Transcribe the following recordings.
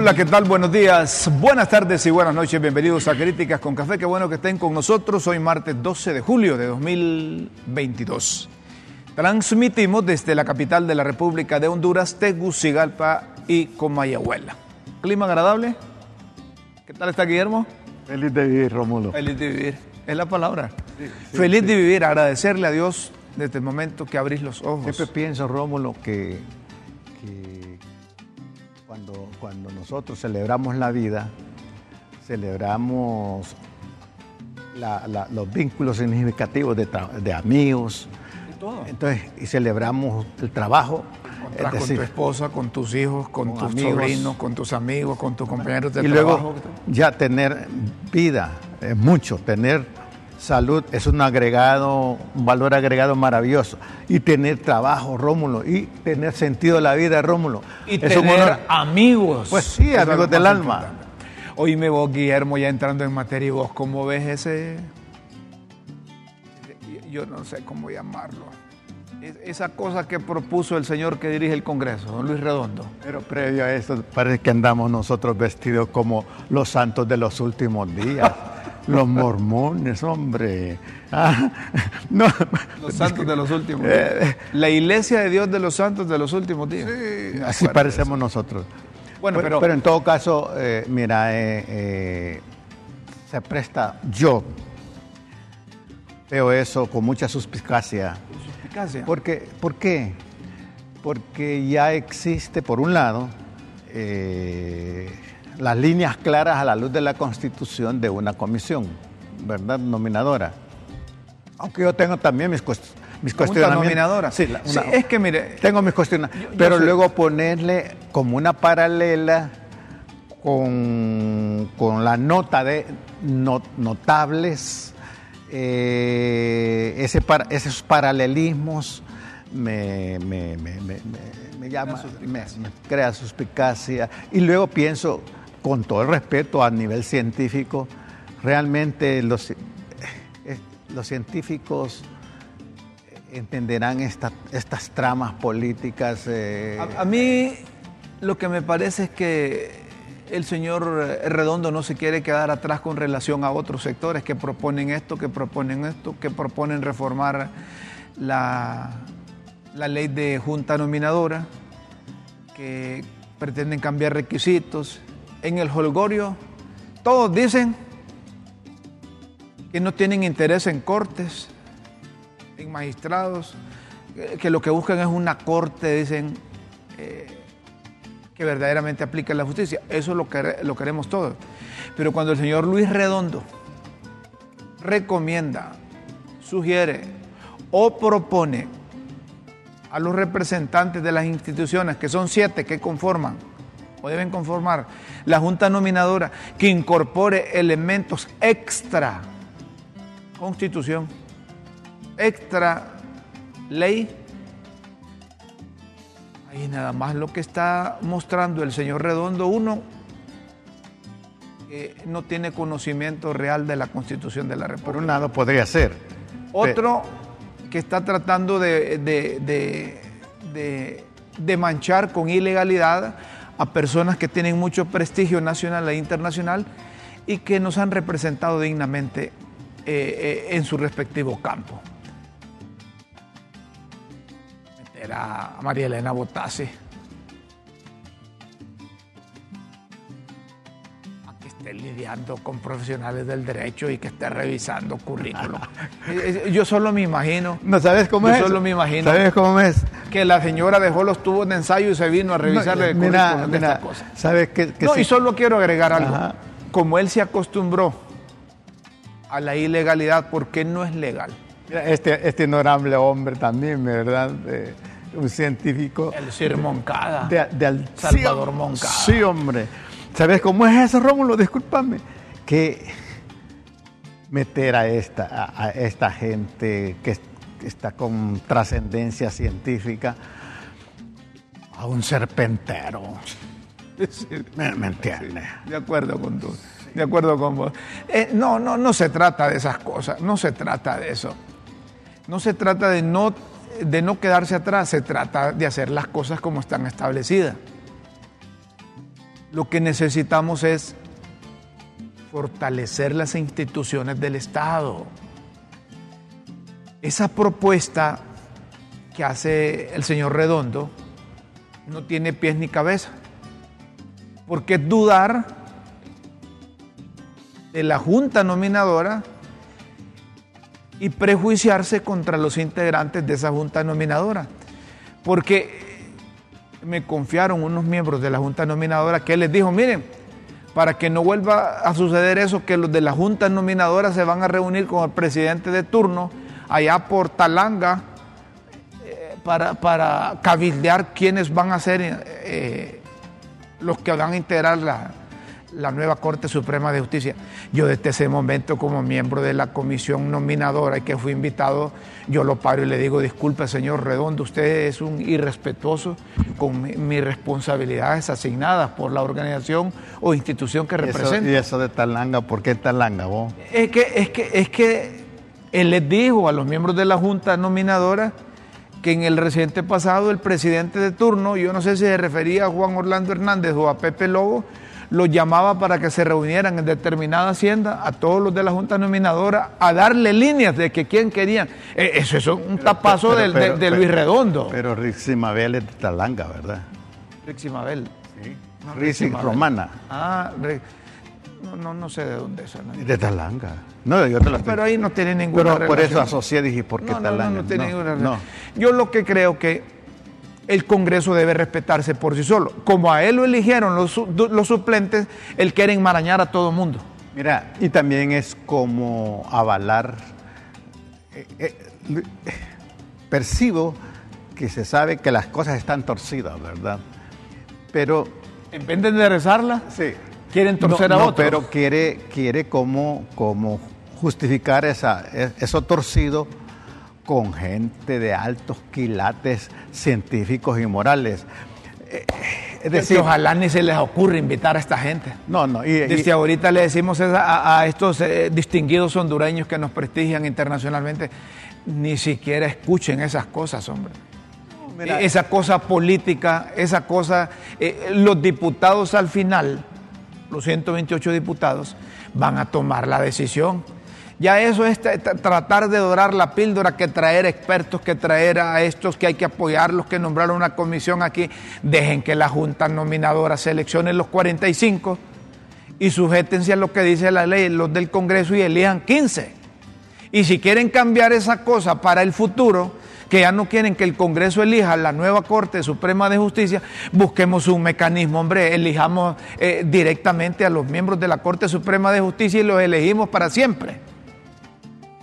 Hola, ¿qué tal? Buenos días, buenas tardes y buenas noches. Bienvenidos a Críticas con Café. Qué bueno que estén con nosotros. Hoy martes 12 de julio de 2022. Transmitimos desde la capital de la República de Honduras, Tegucigalpa y Comayagüela. ¿Clima agradable? ¿Qué tal está Guillermo? Feliz de vivir, Rómulo. Feliz de vivir, es la palabra. Feliz de vivir, agradecerle a Dios desde el momento que abrís los ojos. Siempre pienso, Rómulo, que, que cuando, nosotros celebramos la vida, celebramos la- la- los vínculos significativos de, amigos, todo. entonces, y celebramos el trabajo. Es con decir, tu esposa, con tus hijos, con, con tus amigos. sobrinos, con tus amigos, con tus compañeros de y trabajo. luego ya tener vida es mucho, tener salud es un agregado, un valor agregado maravilloso. Y tener trabajo, Rómulo, y tener sentido de la vida, Rómulo. Y es un tener honor. amigos. Pues sí, es amigos del alma. importante. Oíme vos, Guillermo, ya entrando en materia, ¿y vos cómo ves ese...? Yo no sé cómo llamarlo. Es- Esa cosa que propuso el señor que dirige el Congreso, don Luis Redondo. Pero previo a eso, parece que andamos nosotros vestidos como los santos de los últimos días. Los mormones, hombre. Ah, no. Los santos de los últimos Eh, días. La iglesia de Dios de los santos de los últimos días. Me Así acuerdo parecemos nosotros. Bueno, pero- en todo caso, eh, mira, eh, eh, se presta, yo veo eso con mucha suspicacia. Suspicacia. Porque, ¿Por qué? Porque ya existe, por un lado, eh, las líneas claras a la luz de la Constitución de una comisión, ¿verdad? Nominadora. Aunque yo tengo también mis, cuest- mis cuestionamientos. nominadora. Sí, la- Sí, una- es que mire, tengo mis cuestionamientos. Pero luego ponerle como una paralela con, con la nota de no- notables, eh, ese par- esos paralelismos me, me, me- me- llama, me, me crea suspicacia. Y luego pienso, con todo el respeto a nivel científico, realmente los, eh, los científicos entenderán esta- estas tramas políticas. eh, A, mí lo que me parece es que el señor eh, Redondo no se quiere quedar atrás con relación a otros sectores que proponen esto, que proponen esto, que proponen reformar la, la ley de junta nominadora, que pretenden cambiar requisitos. En el holgorio todos dicen que no tienen interés en cortes, en magistrados, que- que lo que buscan es una corte, dicen, eh, que verdaderamente aplique la justicia. Eso lo, quere- lo queremos todos. Pero cuando el señor Luis Redondo recomienda, sugiere o propone a los representantes de las instituciones, que son siete que conforman o deben conformar la Junta Nominadora, que incorpore elementos extra constitución, extra ley, ahí nada más lo que está mostrando el señor Redondo, uno, que no tiene conocimiento real de la constitución de la por República. un lado podría ser. Otro que está tratando de- de- de- de manchar con ilegalidad a personas que tienen mucho prestigio nacional e internacional y que nos han representado dignamente eh, eh, en su respectivo campo. Meter a María Elena Botassi. Esté lidiando con profesionales del derecho y que esté revisando currículum. Eh, Yo solo me imagino No sabes cómo Yo es. solo me imagino. ¿Sabes cómo es? que la señora dejó los tubos de ensayo y se vino a revisarle el mira, currículum de mira, esta cosa. ¿sabes qué? que No, sí? y solo quiero agregar algo. Ajá. Como él se acostumbró a la ilegalidad, ¿por qué no es legal? Mira, Este, este honorable hombre también, ¿verdad? Eh, un científico. El Sir Moncada. de, de al- Salvador sí, Moncada. Sí, hombre. ¿Sabes cómo es eso, Rómulo? Discúlpame. Que meter a esta, a, a esta gente que, es- que está con trascendencia científica a un serpentero. ¿Me, me entiendes? De acuerdo con tú. De acuerdo con vos. Eh, no, no, no se trata de esas cosas. No se trata de eso. No se trata de no, de no quedarse atrás. Se trata de hacer las cosas como están establecidas. Lo que necesitamos es fortalecer las instituciones del Estado. Esa propuesta que hace el señor Redondo no tiene pies ni cabeza, porque es dudar de la junta nominadora y prejuiciarse contra los integrantes de esa junta nominadora, porque me confiaron unos miembros de la junta nominadora que les dijo, miren, para que no vuelva a suceder eso, que los de la junta nominadora se van a reunir con el presidente de turno allá por Talanga eh, para, para, cabildear quiénes van a ser eh, los que van a integrar la, la nueva Corte Suprema de Justicia. Yo desde ese momento como miembro de la comisión nominadora y que fui invitado, yo lo paro y le digo, disculpe señor Redondo, usted es un irrespetuoso con mis responsabilidades asignadas por la organización o institución que representa. ¿Y eso de Talanga? ¿Por qué Talanga vos? Es que, es que, es que él les dijo a los miembros de la Junta Nominadora que en el reciente pasado el presidente de turno, yo no sé si se refería a Juan Orlando Hernández o a Pepe Lobo, los llamaba para que se reunieran en determinada hacienda a todos los de la Junta Nominadora a darle líneas de que quién querían. Eh, eso es un tapazo de, Luis Redondo. Pero Riximabel es de Talanga, ¿verdad? Riximabel. Sí. Romana. Ah, no, no, no, sé de dónde es. De Talanga. No, yo te lo Pero ahí no tiene ninguna Pero por eso asocié, dije, ¿por qué Talanga? No, no, tiene ninguna Yo lo que creo que el Congreso debe respetarse por sí solo. Como a él lo eligieron los, suplentes, él quiere enmarañar a todo el mundo. Mira, y también es como avalar, eh, eh, percibo que se sabe que las cosas están torcidas, ¿verdad? Pero... En vez de enderezarlas, sí. quieren torcer a no, otros. Pero quiere, quiere como, como justificar esa, eso torcido con gente de altos quilates científicos y morales. Eh, es decir, ojalá ni se les ocurra invitar a esta gente. No, no. Y, Desde ahorita le decimos a, estos eh, distinguidos hondureños que nos prestigian internacionalmente, ni siquiera escuchen esas cosas, hombre. esa cosa política, esa cosa, eh, los diputados al final, los 128 diputados, van a tomar la decisión ya eso es tratar de dorar la píldora, que traer expertos, que traer a estos que hay que apoyarlos, que nombrar una comisión aquí. Dejen que la Junta Nominadora seleccione los 45 y sujétense a lo que dice la ley, los del Congreso y elijan 15. Y si quieren cambiar esa cosa para el futuro, que ya no quieren que el Congreso elija la nueva Corte Suprema de Justicia, busquemos un mecanismo, hombre, elijamos eh, directamente a los miembros de la Corte Suprema de Justicia y los elegimos para siempre.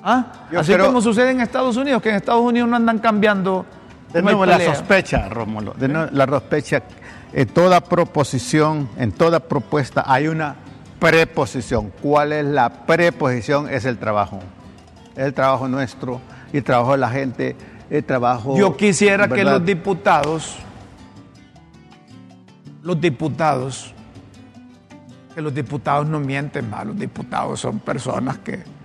¿Ah? Así como sucede en Estados Unidos, que en Estados Unidos no andan cambiando. De nuevo la sospecha, Rómulo, de nuevo, la sospecha, en toda proposición, en toda propuesta hay una preposición. ¿Cuál es la preposición? Es el trabajo. Es el trabajo nuestro y el trabajo de la gente, el trabajo... Yo quisiera que los diputados, los diputados, que los diputados no mienten más, los diputados son personas que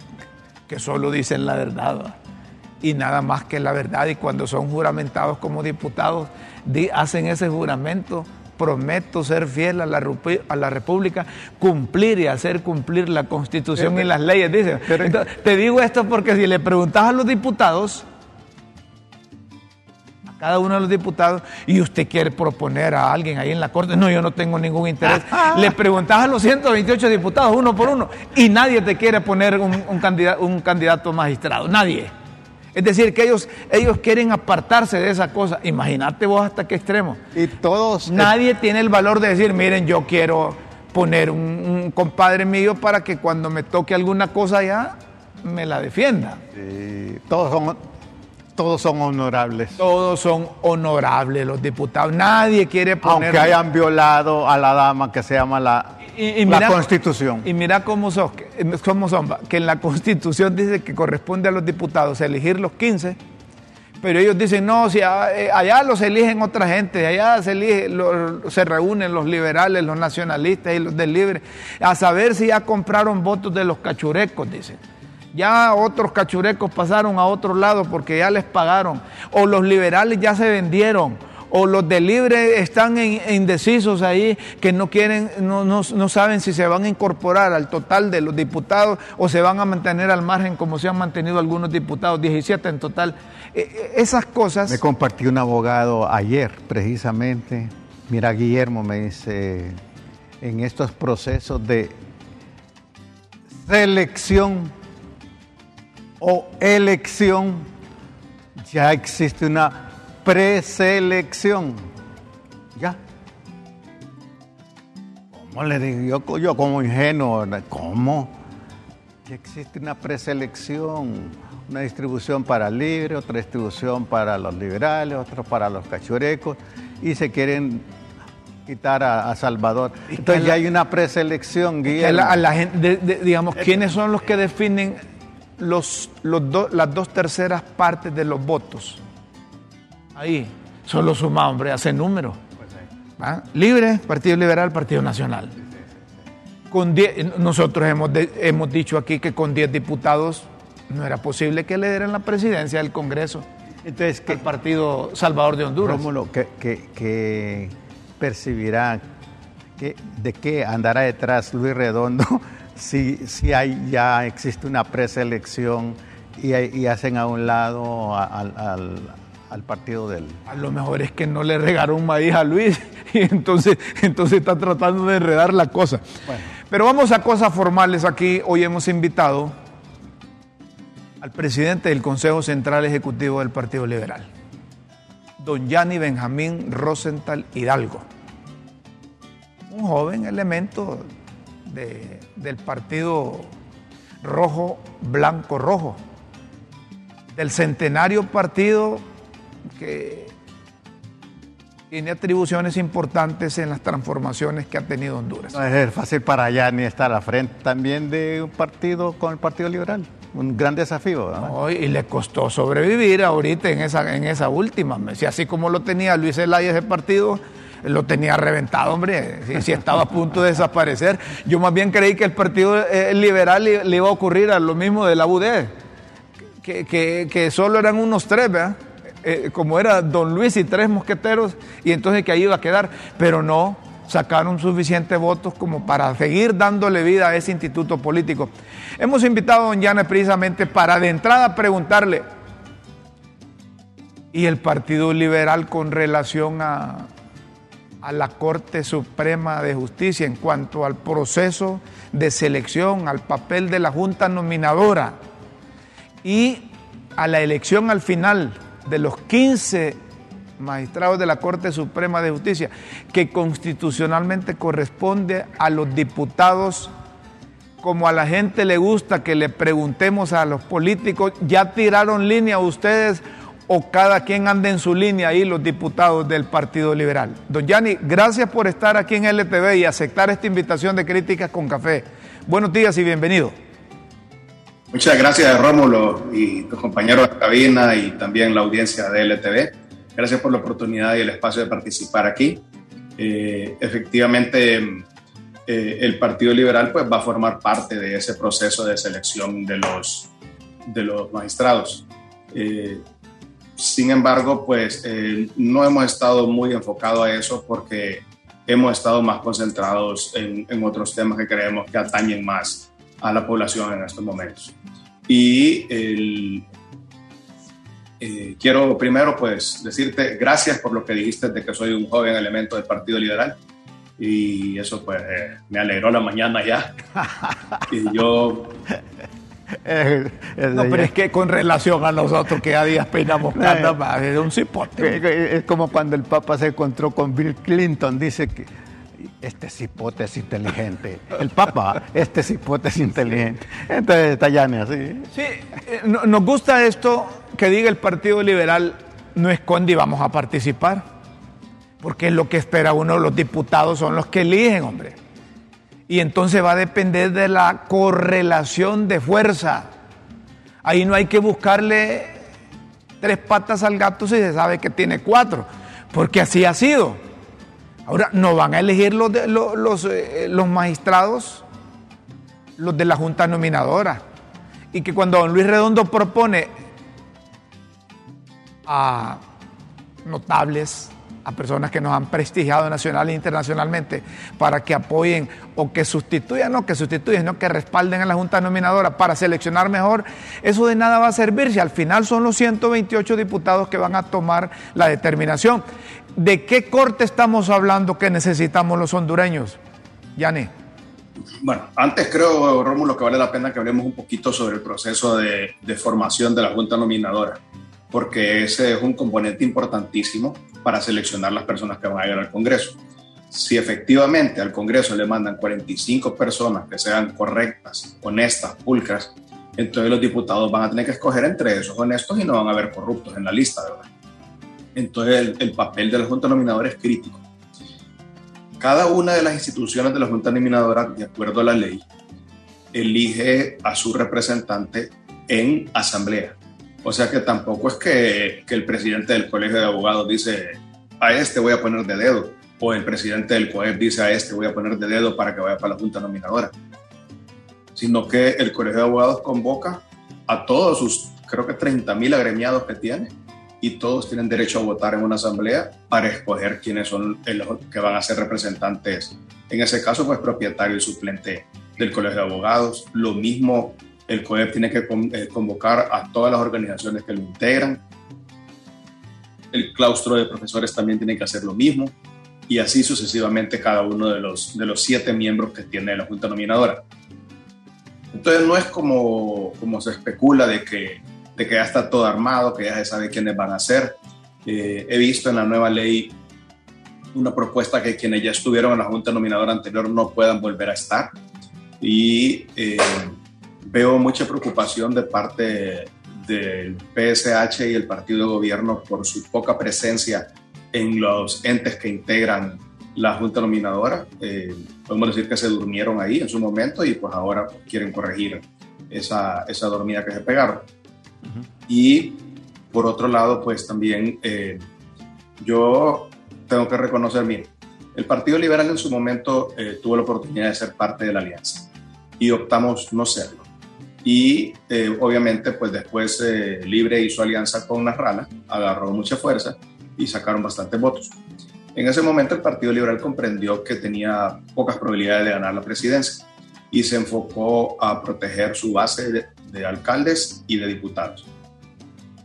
que solo dicen la verdad y nada más que la verdad. Y cuando son juramentados como diputados, hacen ese juramento. Prometo ser fiel a la, a la República, cumplir y hacer cumplir la Constitución y las leyes. Dice. te digo esto porque si le preguntas a los diputados, cada uno de los diputados y usted quiere proponer a alguien ahí en la Corte. No, yo no tengo ningún interés. Le preguntas a los 128 diputados uno por uno y nadie te quiere poner un, candidato, un candidato magistrado. Nadie. Es decir, que ellos, ellos quieren apartarse de esa cosa. Imagínate vos hasta qué extremo. Y todos. Nadie tiene el valor de decir, miren, yo quiero poner un, compadre mío para que cuando me toque alguna cosa allá me la defienda. todos son todos son honorables. Todos son honorables los diputados. Nadie quiere poner... Aunque hayan violado a la dama que se llama la, la Constitución. Y mira cómo son, cómo son, que en la Constitución dice que corresponde a los diputados elegir los 15, pero ellos dicen, no, si eh, allá los eligen otra gente, allá se, elige, se reúnen los liberales, los nacionalistas y los del libre, a saber si ya compraron votos de los cachurecos, dicen. Ya otros cachurecos pasaron a otro lado porque ya les pagaron. O los liberales ya se vendieron. o los de libre están indecisos ahí, que no quieren, no, no, no, saben si se van a incorporar al total de los diputados o se van a mantener al margen como se han mantenido algunos diputados, 17 en total. E, e, esas cosas... Me compartió un abogado ayer, precisamente. Mira, Guillermo me dice, en estos procesos de selección o elección, ya existe una preselección. Ya. ¿Cómo le digo yo, yo como ingenuo? ¿Cómo? Ya existe una preselección, una distribución para libre, otra distribución para los liberales, otra para los cachurecos, y se quieren quitar a, Salvador. Entonces ya hay una preselección, Guillermo. A la, gente, digamos, ¿quiénes son los que definen los, los las dos terceras partes de los votos? Ahí, solo suma, hombre, hace número. Libre, Partido Liberal, Partido Nacional. Con nosotros hemos, hemos dicho aquí que con 10 diputados no era posible que le dieran la presidencia del Congreso. Entonces, que el Partido Salvador de Honduras. Rómulo, que, que, percibirá que, de qué andará detrás Luis Redondo si, si hay, ya existe una preselección y, y hacen a un lado al, al, partido del... A lo mejor es que no le regaron maíz a Luis y entonces, entonces está tratando de enredar la cosa. Pero vamos a cosas formales aquí. Hoy hemos invitado al presidente del Consejo Central Ejecutivo del Partido Liberal, don Yanni Benjamín Rosenthal Hidalgo, un joven elemento del Partido Rojo, Blanco, Rojo, del centenario partido que tiene atribuciones importantes en las transformaciones que ha tenido Honduras. No es fácil para Yanni estar a la frente también de un partido con el Partido Liberal un gran desafío. y le costó sobrevivir ahorita en esa, en esa última. Si así como lo tenía Luis Zelaya ese partido, lo tenía reventado, hombre, si, estaba a punto de desaparecer. Yo más bien creí que el Partido eh, Liberal le, iba a ocurrir a lo mismo de la UDE, que, que, solo eran unos tres, ¿verdad? Eh, como era don Luis y tres mosqueteros, y entonces que ahí iba a quedar, pero no, sacaron suficientes votos como para seguir dándole vida a ese instituto político. Hemos invitado a don Llanes precisamente para de entrada preguntarle, ¿y el Partido Liberal con relación a, a la Corte Suprema de Justicia en cuanto al proceso de selección, al papel de la Junta Nominadora y a la elección al final de los 15 magistrados de la Corte Suprema de Justicia, que constitucionalmente corresponde a los diputados, como a la gente le gusta que le preguntemos a los políticos, ¿ya tiraron línea ustedes o cada quien anda en su línea ahí los diputados del Partido Liberal? Don Yanni, gracias por estar aquí en LTV y aceptar esta invitación de críticas con café. Buenos días y bienvenido. Muchas gracias, Rómulo, y tus compañeros de cabina y también la audiencia de LTV. Gracias por la oportunidad y el espacio de participar aquí. Eh, efectivamente, eh, el Partido Liberal pues, va a formar parte de ese proceso de selección de los, de los magistrados. Eh, sin embargo, pues no hemos estado muy enfocados a eso porque hemos estado más concentrados en, en otros temas que creemos que atañen más a la población en estos momentos. Y el, eh, quiero primero pues decirte gracias por lo que dijiste de que soy un joven elemento del Partido Liberal y eso pues eh, me alegró la mañana ya. y yo... no, pero es que con relación a nosotros que a días peinamos cada más, es un cipote. Es como cuando el Papa se encontró con Bill Clinton, dice que este cipote es inteligente. El Papa, este cipote es inteligente. Entonces está así. Sí, eh, nos gusta esto que diga el Partido Liberal no esconde y vamos a participar. Porque es lo que espera uno, los diputados son los que eligen, hombre. Y entonces va a depender de la correlación de fuerza. Ahí no hay que buscarle tres patas al gato si se sabe que tiene cuatro, porque así ha sido. Ahora, no van a elegir los, los, eh, los magistrados, los de la Junta Nominadora. Y que cuando don Luis Redondo propone a notables, a personas que nos han prestigiado nacional e internacionalmente para que apoyen o que sustituyan, no que sustituyan, no que respalden a la Junta Nominadora para seleccionar mejor, eso de nada va a servir si al final son los 128 diputados que van a tomar la determinación. ¿De qué corte estamos hablando que necesitamos los hondureños? Yané. Bueno, antes creo, Rómulo, que vale la pena que hablemos un poquito sobre el proceso de formación de la Junta Nominadora, porque ese es un componente importantísimo para seleccionar las personas que van a llegar al Congreso. Si efectivamente al Congreso le mandan 45 personas que sean correctas, honestas, pulcras, entonces los diputados van a tener que escoger entre esos honestos y no van a haber corruptos en la lista, ¿verdad? Entonces el, el papel de la Junta Nominadora es crítico. Cada una de las instituciones de la Junta Nominadora, de acuerdo a la ley, elige a su representante en asamblea. O sea que tampoco es que, el presidente del colegio de abogados dice, a este voy a poner de dedo, o el presidente del COEP dice, a este voy a poner de dedo para que vaya para la junta nominadora, sino que el colegio de abogados convoca a todos sus, creo que 30 mil agremiados que tiene, y todos tienen derecho a votar en una asamblea para escoger quiénes son los que van a ser representantes, en ese caso, pues propietario y suplente del colegio de abogados, lo mismo el COEP tiene que eh, convocar a todas las organizaciones que lo integran. El claustro de profesores también tiene que hacer lo mismo. Y así sucesivamente cada uno de los, de los siete miembros que tiene la Junta Nominadora. Entonces no es como, como se especula de que, de que ya está todo armado, que ya se sabe quiénes van a ser. Eh, he visto en la nueva ley una propuesta que quienes ya estuvieron en la Junta Nominadora anterior no puedan volver a estar. Y eh, veo mucha preocupación de parte del PSH y el partido de gobierno por su poca presencia en los entes que integran la Junta Nominadora. Eh, podemos decir que se durmieron ahí en su momento y pues ahora quieren corregir esa, esa dormida que se pegaron. Y por otro lado, pues también eh, yo tengo que reconocer, bien, el Partido Liberal en su momento eh, tuvo la oportunidad de ser parte de la alianza y optamos no serlo y eh, obviamente pues después eh, Libre hizo alianza con Narrala, agarró mucha fuerza y sacaron bastantes votos. En ese momento el Partido Liberal comprendió que tenía pocas probabilidades de ganar la presidencia y se enfocó a proteger su base de, de alcaldes y de diputados.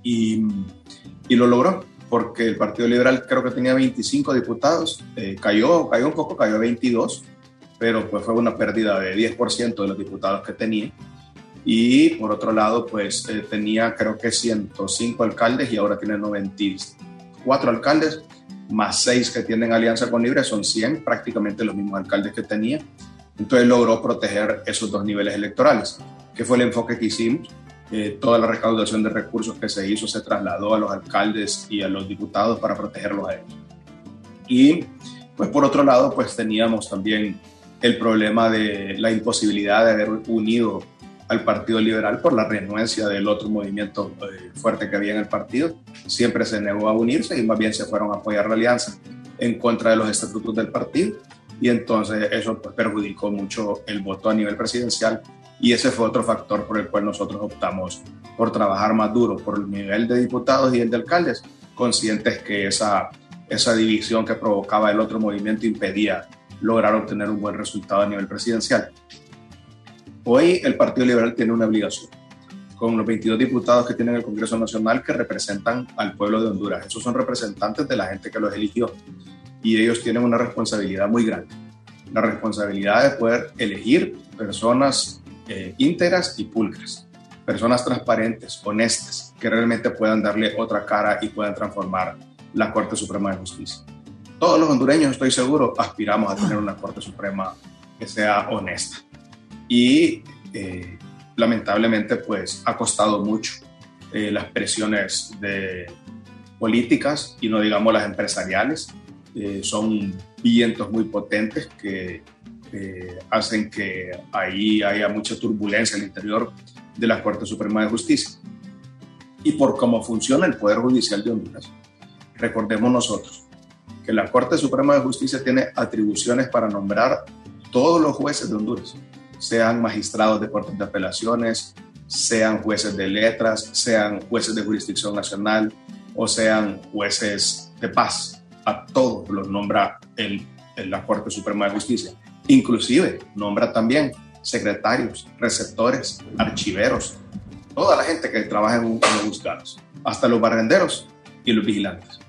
Y, y, lo logró, porque el Partido Liberal creo que tenía 25 diputados, eh, cayó, cayó un poco, cayó a 22, pero pues fue una pérdida de 10% de los diputados que tenía y por otro lado, pues eh, tenía creo que 105 alcaldes y ahora tiene 94 alcaldes, más 6 que tienen alianza con Libre, son 100, prácticamente los mismos alcaldes que tenía. Entonces logró proteger esos dos niveles electorales, que fue el enfoque que hicimos. Eh, toda la recaudación de recursos que se hizo se trasladó a los alcaldes y a los diputados para protegerlos a ellos. Y pues por otro lado, pues teníamos también el problema de la imposibilidad de haber unido al Partido Liberal por la renuencia del otro movimiento eh, fuerte que había en el partido. Siempre se negó a unirse y más bien se fueron a apoyar la alianza en contra de los estatutos del partido y entonces eso pues, perjudicó mucho el voto a nivel presidencial y ese fue otro factor por el cual nosotros optamos por trabajar más duro por el nivel de diputados y el de alcaldes, conscientes que esa, esa división que provocaba el otro movimiento impedía lograr obtener un buen resultado a nivel presidencial. Hoy el Partido Liberal tiene una obligación con los 22 diputados que tienen el Congreso Nacional que representan al pueblo de Honduras. Esos son representantes de la gente que los eligió y ellos tienen una responsabilidad muy grande. La responsabilidad de poder elegir personas eh, íntegras y pulcras, personas transparentes, honestas, que realmente puedan darle otra cara y puedan transformar la Corte Suprema de Justicia. Todos los hondureños, estoy seguro, aspiramos a tener una Corte Suprema que sea honesta y eh, lamentablemente pues ha costado mucho eh, las presiones de políticas y no digamos las empresariales. Eh, son vientos muy potentes que hacen que ahí haya mucha turbulencia al interior de la Corte Suprema de Justicia. Y por cómo funciona el Poder Judicial de Honduras, recordemos nosotros que la Corte Suprema de Justicia tiene atribuciones para nombrar todos los jueces de Honduras sean magistrados de cortes de apelaciones, sean jueces de letras, sean jueces de jurisdicción nacional o sean jueces de paz. a todos los nombra el, la Corte Suprema de Justicia. Inclusive nombra también secretarios, receptores, archiveros, toda la gente que trabaja en, los juzgados, hasta los barrenderos y los vigilantes.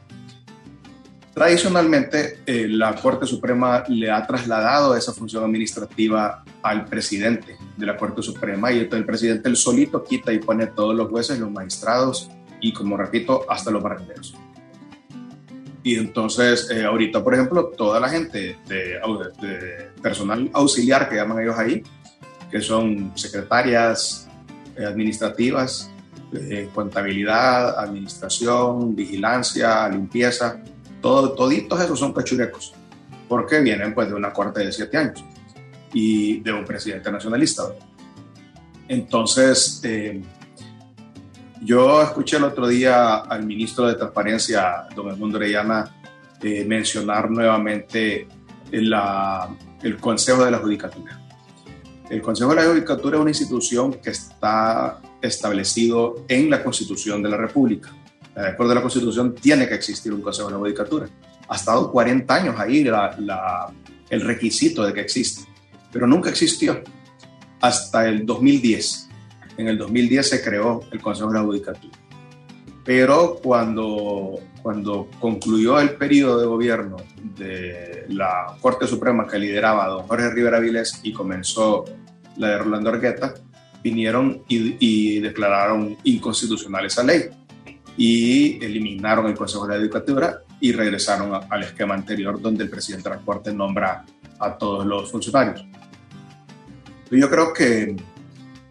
Tradicionalmente, eh, la Corte Suprema le ha trasladado esa función administrativa al presidente de la Corte Suprema y el presidente el solito quita y pone todos los jueces, los magistrados y, como repito, hasta los barrenderos. Y entonces, eh, ahorita, por ejemplo, toda la gente de, personal auxiliar que llaman ellos ahí, que son secretarias eh, administrativas, contabilidad, administración, vigilancia, limpieza, todo, toditos esos son cachurecos, porque vienen pues de una corte de siete años y de un presidente nacionalista. Entonces, eh, yo escuché el otro día al ministro de Transparencia, don Edmundo Orellana, eh, mencionar nuevamente la, el Consejo de la Judicatura. El Consejo de la Judicatura es una institución que está establecido en la Constitución de la República de acuerdo a la Constitución, tiene que existir un Consejo de la Judicatura. Ha estado 40 años ahí el requisito de que existe, pero nunca existió hasta el 2010. En el 2010 se creó el Consejo de la Judicatura. Pero cuando, cuando concluyó el periodo de gobierno de la Corte Suprema que lideraba don Jorge Rivera Vilés y comenzó la de Rolando Argueta, vinieron y, y declararon inconstitucional esa ley y eliminaron el Consejo de la Judicatura y regresaron al esquema anterior donde el presidente de la Corte nombra a todos los funcionarios. Yo creo que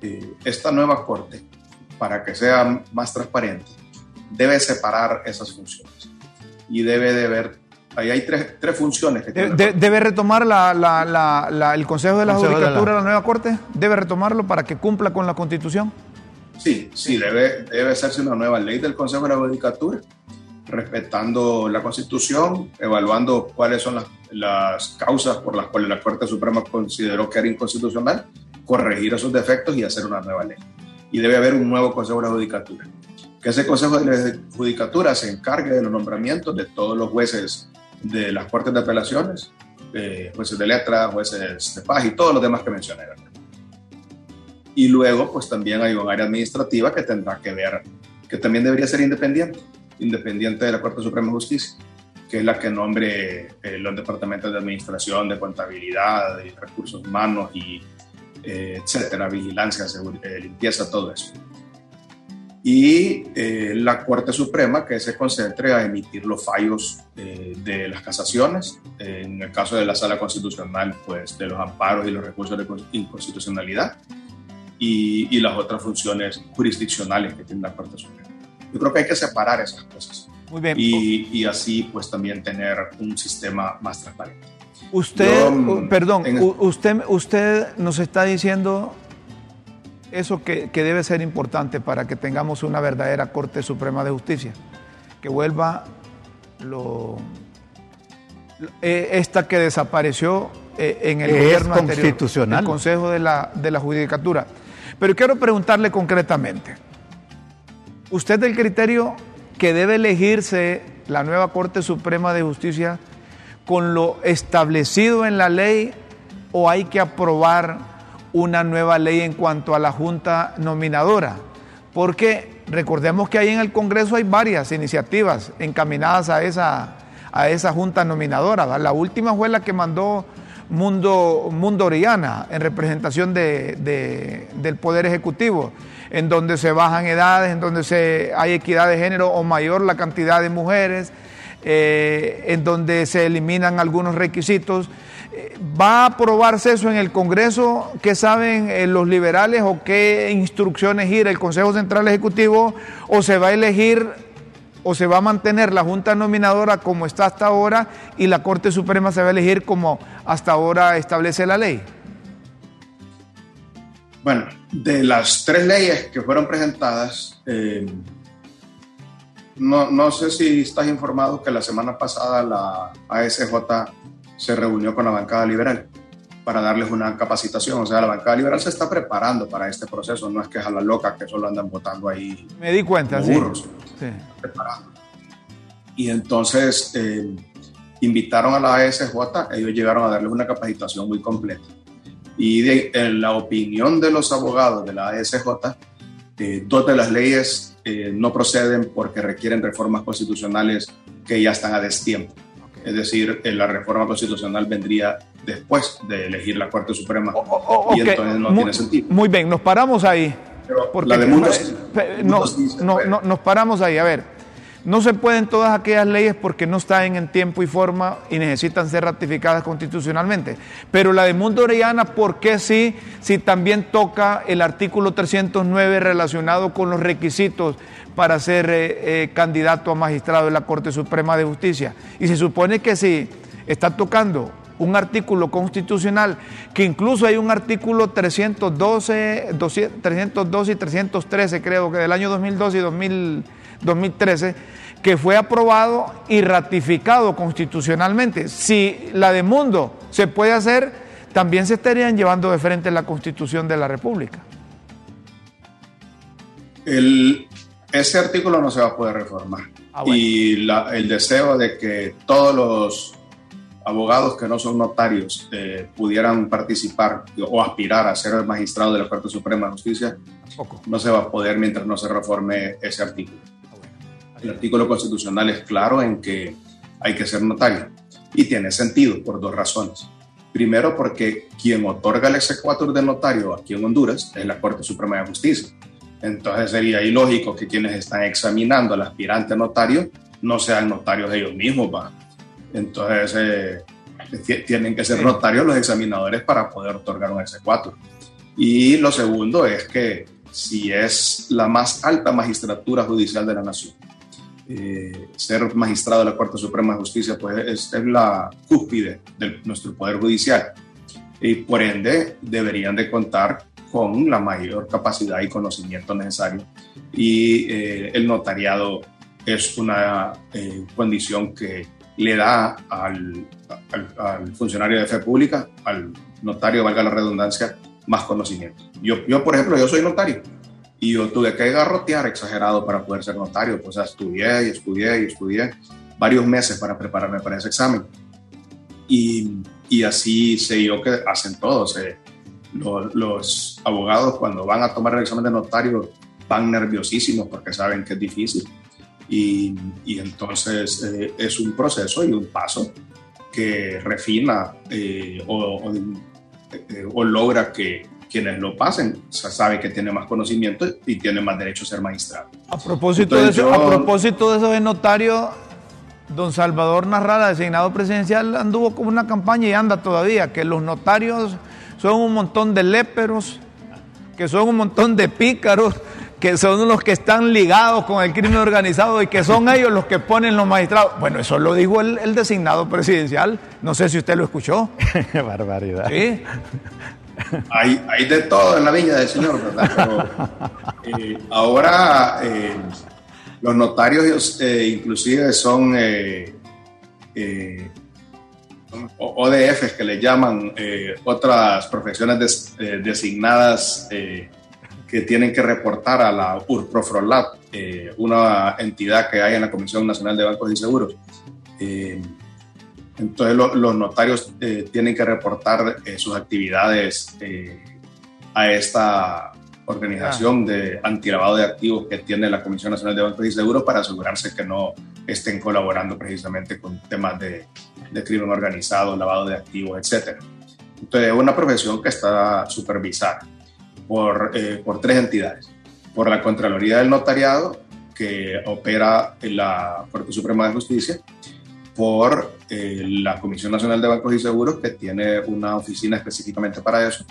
eh, esta nueva Corte, para que sea más transparente, debe separar esas funciones y debe de ver Ahí hay tres, tres funciones. Que ¿Debe retomar la, la, el Consejo de la Judicatura la... la nueva Corte? ¿Debe retomarlo para que cumpla con la Constitución? Sí, sí, debe, debe hacerse una nueva ley del Consejo de la Judicatura, respetando la Constitución, evaluando cuáles son las, las causas por las cuales la Corte Suprema consideró que era inconstitucional, corregir esos defectos y hacer una nueva ley. Y debe haber un nuevo Consejo de Judicatura. Que ese Consejo de Judicatura se encargue de los nombramientos de todos los jueces de las Cortes de Apelaciones, jueces de letra, jueces de paz y todos los demás que mencioné. Y luego, pues también hay un área administrativa que tendrá que ver, que también debería ser independiente, independiente de la Corte Suprema de Justicia, que es la que nombre eh, los departamentos de administración, de contabilidad, de recursos humanos y eh, etcétera, vigilancia, seguridad, limpieza, todo eso. Y eh, la Corte Suprema que se concentre a emitir los fallos de las casaciones, en el caso de la Sala Constitucional, pues de los amparos y los recursos de inconstitucionalidad y, las otras funciones jurisdiccionales que tiene la Corte Suprema. Yo creo que hay que separar esas cosas. Muy bien. Y, y así pues también tener un sistema más transparente. Usted, mm, perdón, usted, usted nos está diciendo eso que, que, debe ser importante para que tengamos una verdadera Corte Suprema de Justicia, que vuelva lo, eh, esta que desapareció eh, en el gobierno constitucional. el Consejo de la, de la Judicatura. Pero quiero preguntarle concretamente, ¿usted del criterio que debe elegirse la nueva Corte Suprema de Justicia con lo establecido en la ley o hay que aprobar una nueva ley en cuanto a la Junta Nominadora? Porque recordemos que ahí en el Congreso hay varias iniciativas encaminadas a esa, a esa Junta Nominadora. La última fue la que mandó Mundo, Mundo Oriana en representación de, del Poder Ejecutivo, en donde se bajan edades, en donde se, hay equidad de género o mayor la cantidad de mujeres, eh, en donde se eliminan algunos requisitos. Eh, ¿Va a aprobarse eso en el Congreso? ¿Qué saben eh, los liberales o qué instrucciones gira el Consejo Central Ejecutivo? ¿O se va a elegir o se va a mantener la Junta Nominadora como está hasta ahora y la Corte Suprema se va a elegir como hasta ahora establece la ley? Bueno, de las tres leyes que fueron presentadas, eh, no, no, sé si estás informado que la semana pasada la ASJ se reunió con la bancada liberal para darles una capacitación. O sea, la bancada liberal se está preparando para este proceso, no es que es a la loca que solo andan votando ahí. Me di cuenta, burros. Sí. Y entonces, eh, invitaron a la ASJ, ellos llegaron a darles una capacitación muy completa. Y de, en la opinión de los abogados de la ASJ, eh, dos de las leyes eh, no proceden porque requieren reformas constitucionales que ya están a destiempo. Es decir, eh, la reforma constitucional vendría después de elegir la Corte Suprema y entonces no tiene sentido. Muy bien, nos paramos ahí. porque, la de no, nos paramos ahí. A ver, no se pueden todas aquellas leyes porque no están en tiempo y forma y necesitan ser ratificadas constitucionalmente. Pero la de Mundo Orellana, ¿por qué sí? Si también toca el artículo 309 relacionado con los requisitos para ser eh, eh, candidato a magistrado de la Corte Suprema de Justicia. Y se supone que si está tocando un artículo constitucional, que incluso hay un artículo 312, 312 y 313, creo que del año 2012 y 2013, que fue aprobado y ratificado constitucionalmente. Si la de mundo se puede hacer, también se estarían llevando de frente la constitución de la República. ese artículo no se va a poder reformar. Ah, y el deseo de que todos los abogados que no son notarios eh, pudieran participar o aspirar a ser magistrado de la Corte Suprema de Justicia, no se va a poder mientras no se reforme ese artículo. El artículo constitucional es claro en que hay que ser notario y tiene sentido por dos razones. Primero, porque quien otorga el exequatur de notario aquí en Honduras es la Corte Suprema de Justicia. Entonces sería ilógico que quienes están examinando al aspirante notario no sean notarios ellos mismos. ¿va? Entonces eh, tienen que ser notarios los examinadores para poder otorgar un exequatur. Y lo segundo es que si es la más alta magistratura judicial de la nación, eh, ser magistrado de la Corte Suprema de Justicia pues es, es, la cúspide de nuestro Poder Judicial. Y por ende deberían de contar con la mayor capacidad y conocimiento necesario. Y eh, el notariado es una eh, condición que le da al, al, al, funcionario de fe pública, al notario, valga la redundancia, más conocimiento. Yo, yo, por ejemplo, yo soy notario y yo tuve que garrotear exagerado para poder ser notario. Pues estudié y estudié y estudié varios meses para prepararme para ese examen. Y, y así sé yo que hacen todos. Eh. Los, los, abogados cuando van a tomar el examen de notario van nerviosísimos porque saben que es difícil. Y, y entonces eh, es un proceso y un paso que refina eh, o, o, eh, o logra que quienes lo pasen se sabe que tiene más conocimiento y tiene más derecho a ser magistrado. A propósito, de eso, a propósito de eso de notario, don Salvador Narrala, designado presidencial, anduvo con una campaña y anda todavía, que los notarios son un montón de léperos, que son un montón de pícaros, que son los que están ligados con el crimen organizado y que son ellos los que ponen los magistrados. Bueno, eso lo dijo el, el designado presidencial. No sé si usted lo escuchó. Barbaridad. Sí. Hay, hay, de todo en la viña del Señor, ¿verdad? Eh, ahora eh, los notarios eh, inclusive son eh, ODFs que le llaman otras profesiones des, designadas que tienen que reportar a la URPROFROLAT, una entidad que hay en la Comisión Nacional de Bancos y Seguros. Entonces lo, los notarios eh, tienen que reportar eh, sus actividades eh, a esta organización ah. de antilavado de activos que tiene la Comisión Nacional de Bancos y Seguros para asegurarse que no estén colaborando precisamente con temas de, de crimen organizado, lavado de activos, etc. Entonces es una profesión que está supervisada por, eh, por tres entidades. Por la Contraloría del Notariado, que opera en la Corte Suprema de Justicia, por eh, la Comisión Nacional de Bancos y Seguros, que tiene una oficina específicamente para eso,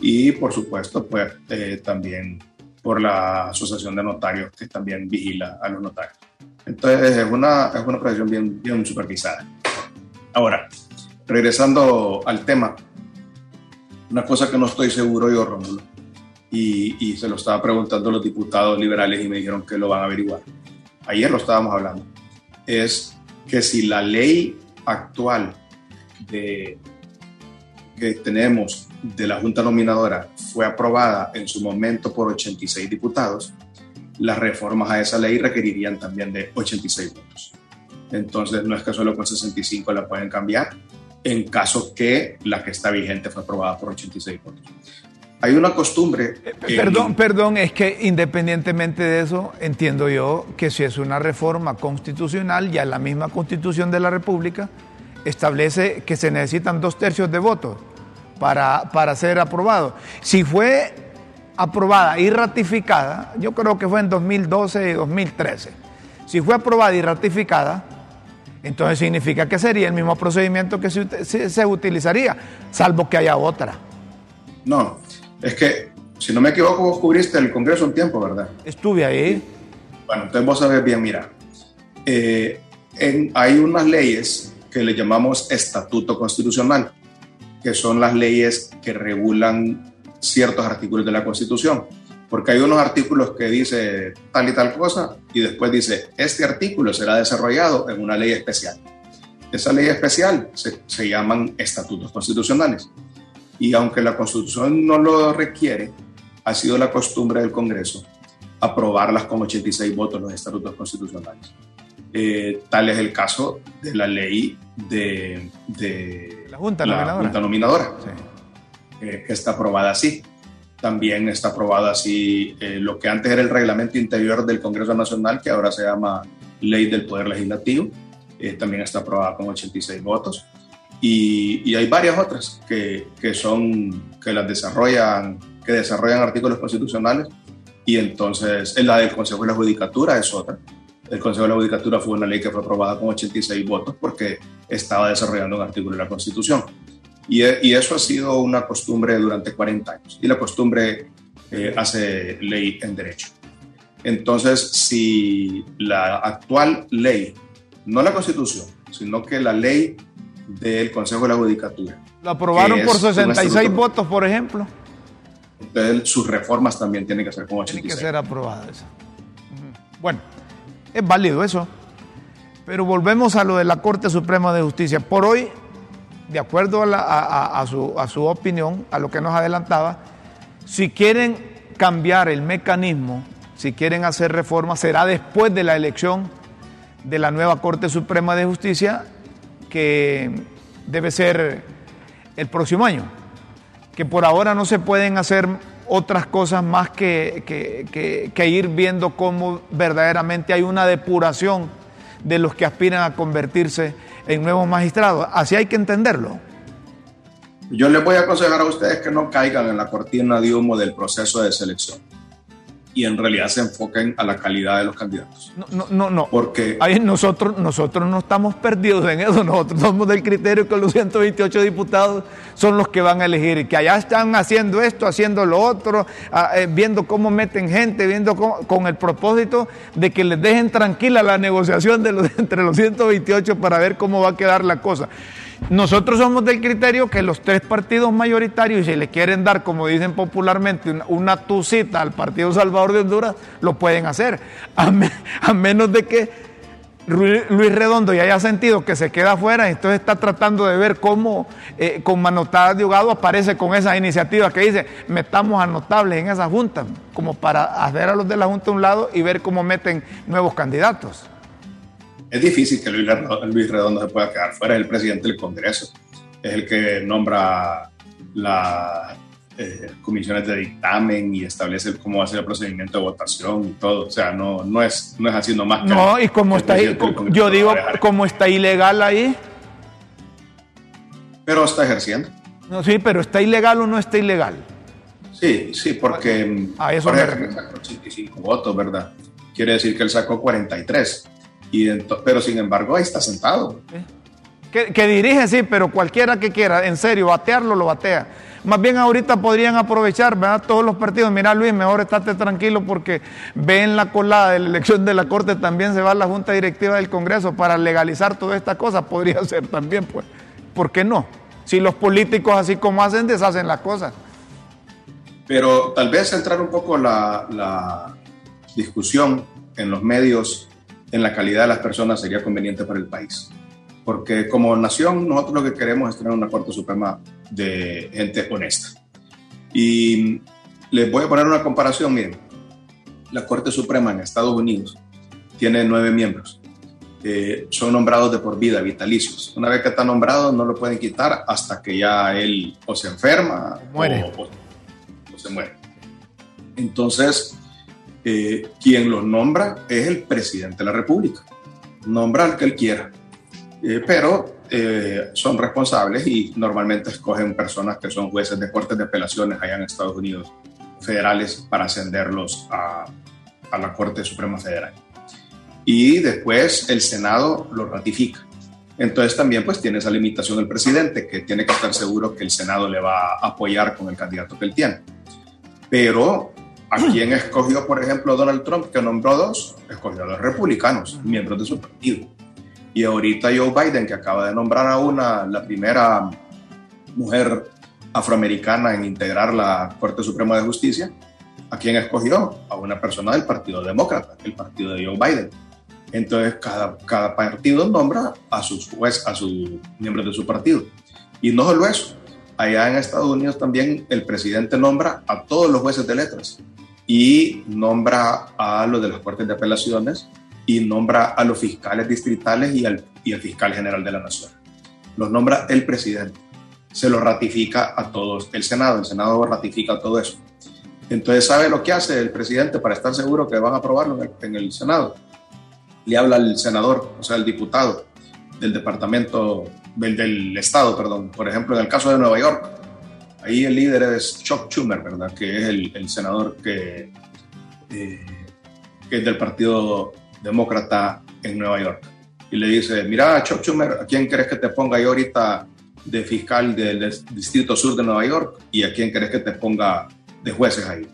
y por supuesto, pues eh, también por la Asociación de Notarios, que también vigila a los notarios. Entonces, es una, es una profesión bien, bien supervisada. Ahora, regresando al tema, una cosa que no estoy seguro yo, Rómulo, y, y se lo estaba preguntando a los diputados liberales y me dijeron que lo van a averiguar. Ayer lo estábamos hablando. Es que si la ley actual de, que tenemos de la Junta Nominadora fue aprobada en su momento por 86 diputados, las reformas a esa ley requerirían también de 86 votos. Entonces, no es que solo con 65 la pueden cambiar, en caso que la que está vigente fue aprobada por 86 votos. Hay una costumbre. Eh, perdón, perdón, es que independientemente de eso, entiendo yo que si es una reforma constitucional, ya la misma constitución de la República establece que se necesitan dos tercios de votos para, para ser aprobado. Si fue aprobada y ratificada, yo creo que fue en 2012 y 2013, si fue aprobada y ratificada, entonces significa que sería el mismo procedimiento que se, se utilizaría, salvo que haya otra. No, es que, si no me equivoco, vos cubriste el Congreso un tiempo, ¿verdad? Estuve ahí. Bueno, entonces vos sabés bien, mira, eh, hay unas leyes que le llamamos estatuto constitucional, que son las leyes que regulan ciertos artículos de la Constitución. Porque hay unos artículos que dice tal y tal cosa y después dice, este artículo será desarrollado en una ley especial. Esa ley especial se, se llaman estatutos constitucionales. Y aunque la Constitución no lo requiere, ha sido la costumbre del Congreso aprobarlas con 86 votos los estatutos constitucionales. Eh, tal es el caso de la ley de, la Junta Nominadora, eh, que está aprobada así. También está aprobada así eh, lo que antes era el reglamento interior del Congreso Nacional, que ahora se llama Ley del Poder Legislativo. también está aprobada con 86 votos. Y, hay varias otras que, que, son, que las desarrollan, que desarrollan artículos constitucionales y entonces la del Consejo de la Judicatura es otra. El Consejo de la Judicatura fue una ley que fue aprobada con 86 votos porque estaba desarrollando un artículo de la Constitución. Y, y eso ha sido una costumbre durante 40 años. Y la costumbre eh, hace ley en derecho. Entonces, si la actual ley, no la Constitución, sino que la ley del Consejo de la Judicatura. Lo aprobaron por 66 votos, por ejemplo. Entonces, sus reformas también tienen que ser como 86. Tienen que ser aprobadas. Bueno, es válido eso. Pero volvemos a lo de la Corte Suprema de Justicia. Por hoy, de acuerdo a, su, a su opinión, a lo que nos adelantaba, si quieren cambiar el mecanismo, si quieren hacer reformas, será después de la elección de la nueva Corte Suprema de Justicia que debe ser el próximo año, que por ahora no se pueden hacer otras cosas más que, que, ir viendo cómo verdaderamente hay una depuración de los que aspiran a convertirse en nuevos magistrados. Así hay que entenderlo. Yo les voy a aconsejar a ustedes que no caigan en la cortina de humo del proceso de selección y en realidad se enfoquen a la calidad de los candidatos. No, no, no. no. Porque Ahí nosotros, nosotros no estamos perdidos en eso. Nosotros somos del criterio que los 128 diputados son los que van a elegir y que allá están haciendo esto, haciendo lo otro, ah, eh, viendo cómo meten gente, viendo con el propósito de que les dejen tranquila la negociación de los, entre los 128 para ver cómo va a quedar la cosa. Nosotros somos del criterio que los tres partidos mayoritarios, si le quieren dar, como dicen popularmente, una, tucita al Partido Salvador de Honduras, lo pueden hacer. A, menos de que Luis Redondo ya haya sentido que se queda afuera, entonces está tratando de ver cómo eh, con manotadas de ahogado aparece con esa iniciativa que dice, metamos a notables en esa junta, como para hacer a los de la junta a un lado y ver cómo meten nuevos candidatos es difícil que Luis Redondo se pueda quedar fuera, es el presidente del Congreso, es el que nombra las eh, comisiones de dictamen y establece cómo va a ser el procedimiento de votación y todo, o sea, no, no, es, no es así nomás. No, y como está ahí, yo digo, como está ilegal ahí. Pero está ejerciendo. No, sí, pero ¿está ilegal o no está ilegal? Sí, sí, porque a eso por ejemplo, sacó 85 votos, ¿verdad? Quiere decir que él sacó 43 pero sin embargo ahí está sentado. Que, dirige, sí, pero cualquiera que quiera, en serio, batearlo, lo batea. Más bien ahorita podrían aprovechar, ¿verdad? Todos los partidos, mira Luis, mejor estate tranquilo porque ven la colada de la elección de la Corte, también se va a la Junta Directiva del Congreso para legalizar toda esta cosa, podría ser también, pues. ¿Por qué no? Si los políticos así como hacen, deshacen las cosas. Pero tal vez entrar un poco la, la discusión en los medios en la calidad de las personas sería conveniente para el país. Porque como nación nosotros lo que queremos es tener una Corte Suprema de gente honesta. Y les voy a poner una comparación, miren, la Corte Suprema en Estados Unidos tiene nueve miembros eh, son nombrados de por vida, vitalicios. Una vez que está nombrado, no lo pueden quitar hasta que ya él o se enferma muere. O, se muere. Entonces, eh, quien los nombra es el presidente de la República. Nombra al que él quiera. Eh, pero son responsables y normalmente escogen personas que son jueces de cortes de apelaciones allá en Estados Unidos federales para ascenderlos a, a la Corte Suprema Federal y después el Senado lo ratifica. Entonces también pues tiene esa limitación el presidente, que tiene que estar seguro que el Senado le va a apoyar con el candidato que él tiene. Pero a quien escogió, por ejemplo, Donald Trump, que nombró dos, escogió a los republicanos, miembros de su partido. Y ahorita Joe Biden, que acaba de nombrar a una, la primera mujer afroamericana en integrar la Corte Suprema de Justicia, ¿a quién escogió? A una persona del Partido Demócrata, el partido de Joe Biden entonces, cada, cada partido nombra a sus jueces, a sus miembros de su partido. Y no solo eso, allá en Estados Unidos también el presidente nombra a todos los jueces de letras y nombra a los de las Cortes de Apelaciones y nombra a los fiscales distritales y al, y al fiscal general de la Nación. Los nombra el presidente. Se lo ratifica a todos el Senado. El Senado ratifica todo eso. Entonces, ¿sabe lo que hace el presidente para estar seguro que van a aprobarlo en el Senado? le habla al senador, o sea, el diputado del departamento, del, del estado, perdón. Por ejemplo, en el caso de Nueva York, ahí el líder es Chuck Schumer, ¿verdad? Que es el, el senador que, eh, que es del Partido Demócrata en Nueva York. Y le dice, mira, Chuck Schumer, ¿a quién crees que te ponga yo ahorita de fiscal del Distrito Sur de Nueva York? ¿Y a quién crees que te ponga de jueces ahí?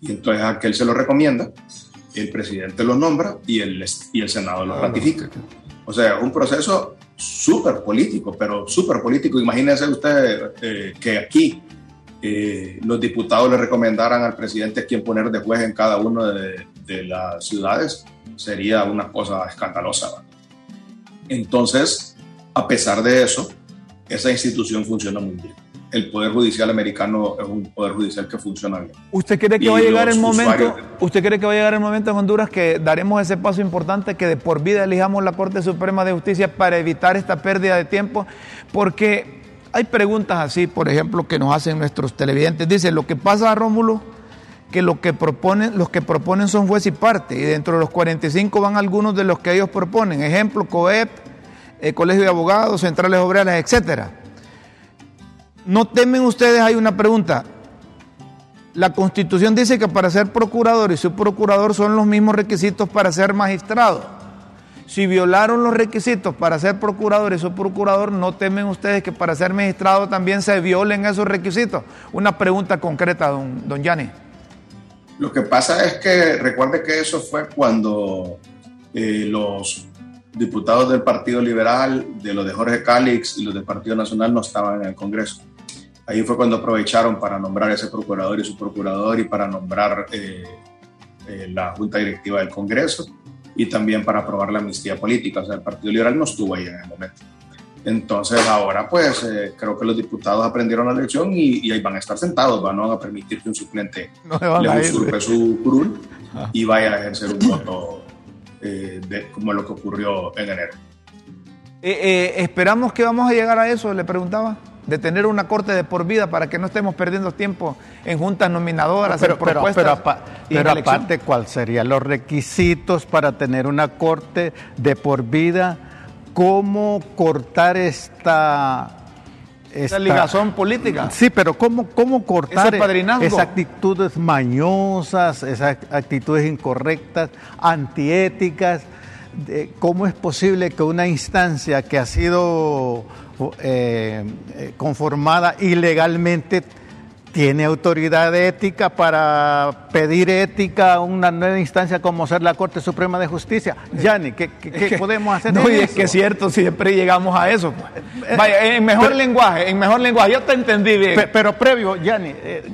Y entonces a aquel se lo recomienda el presidente lo nombra y el, y el Senado lo ratifica. O sea, un proceso súper político, pero súper político. Imagínese usted eh, que aquí eh, los diputados le recomendaran al presidente quién poner de juez en cada una de las ciudades, sería una cosa escandalosa. Entonces, a pesar de eso, esa institución funciona muy bien el Poder Judicial americano es un Poder Judicial que funciona bien. ¿Usted cree que va a llegar el momento, usted cree que va a llegar el momento en Honduras que daremos ese paso importante que de por vida elijamos la Corte Suprema de Justicia para evitar esta pérdida de tiempo? Porque hay preguntas así, por ejemplo, que nos hacen nuestros televidentes. Dice, lo que pasa a Rómulo, que, lo que proponen, los que proponen son juez y parte, y dentro de los 45 van algunos de los que ellos proponen. Ejemplo, COEP, eh, Colegio de Abogados, Centrales Obreras, etcétera ¿No temen ustedes? Hay una pregunta. La constitución dice que para ser procurador y subprocurador son los mismos requisitos para ser magistrado. Si violaron los requisitos para ser procurador y subprocurador, ¿no temen ustedes que para ser magistrado también se violen esos requisitos? Una pregunta concreta, don, don Yanni. Lo que pasa es que recuerde que eso fue cuando eh, los diputados del Partido Liberal, de los de Jorge Cálix y los del Partido Nacional no estaban en el Congreso. Ahí fue cuando aprovecharon para nombrar ese procurador y su procurador y para nombrar eh, eh, la Junta Directiva del Congreso y también para aprobar la amnistía política. O sea, el Partido Liberal no estuvo ahí en el momento. Entonces ahora pues eh, creo que los diputados aprendieron la lección y, ahí van a estar sentados, van, no van a permitir que un suplente le usurpe su curul ah. y vaya a ejercer un voto de, como lo que ocurrió en enero. esperamos que vamos a llegar a eso, le preguntaba de tener una corte de por vida para que no estemos perdiendo tiempo en juntas nominadoras, pero, en propuestas. Pero, aparte, ¿cuáles serían los requisitos para tener una corte de por vida? ¿Cómo cortar esta... Esta, ligazón política. Sí, pero ¿cómo, cómo cortar esas actitudes mañosas, esas actitudes incorrectas, antiéticas? ¿Cómo es posible que una instancia que ha sido eh, eh, conformada ilegalmente tiene autoridad ética para pedir ética a una nueva instancia como ser la Corte Suprema de Justicia. Yanni, ¿qué, podemos hacer? No, y es que es cierto, siempre llegamos a eso. Pues. Vaya, en mejor lenguaje, en mejor lenguaje, yo te entendí bien. Pero, previo, Yanni, eh,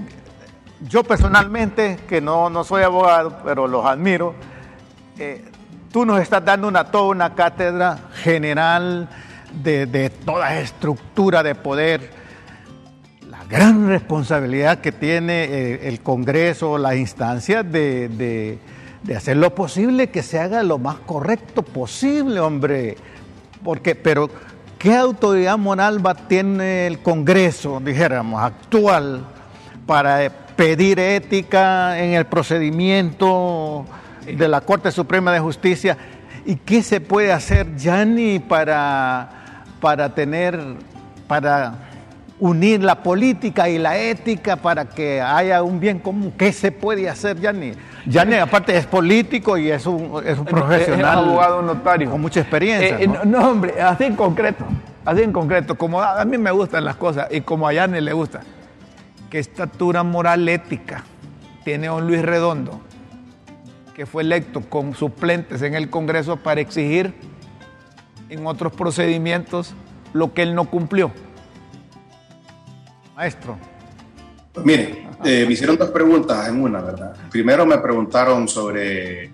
yo personalmente, que no, no soy abogado, pero los admiro, tú nos estás dando una, toda una cátedra general de, toda estructura de poder, la gran responsabilidad que tiene eh, el Congreso, las instancias de, de hacer lo posible que se haga lo más correcto posible, hombre. Porque, pero, ¿qué autoridad moral va, tiene el Congreso, dijéramos, actual, para pedir ética en el procedimiento de la Corte Suprema de Justicia? ¿Y qué se puede hacer, Yanni, para, para tener, para unir la política y la ética para que haya un bien común? ¿Qué se puede hacer, Yanni? Yanni, aparte, es político y es un, es un profesional. Es abogado notario. Con mucha experiencia. Eh, ¿no? ¿no? hombre, así en concreto. Así en concreto. Como a, mí me gustan las cosas y como a Yanni le gusta. ¿Qué estatura moral ética tiene don Luis Redondo? que fue electo con suplentes en el Congreso para exigir en otros procedimientos lo que él no cumplió. Maestro. Pues mire, eh, me hicieron dos preguntas en una, ¿verdad? Primero me preguntaron sobre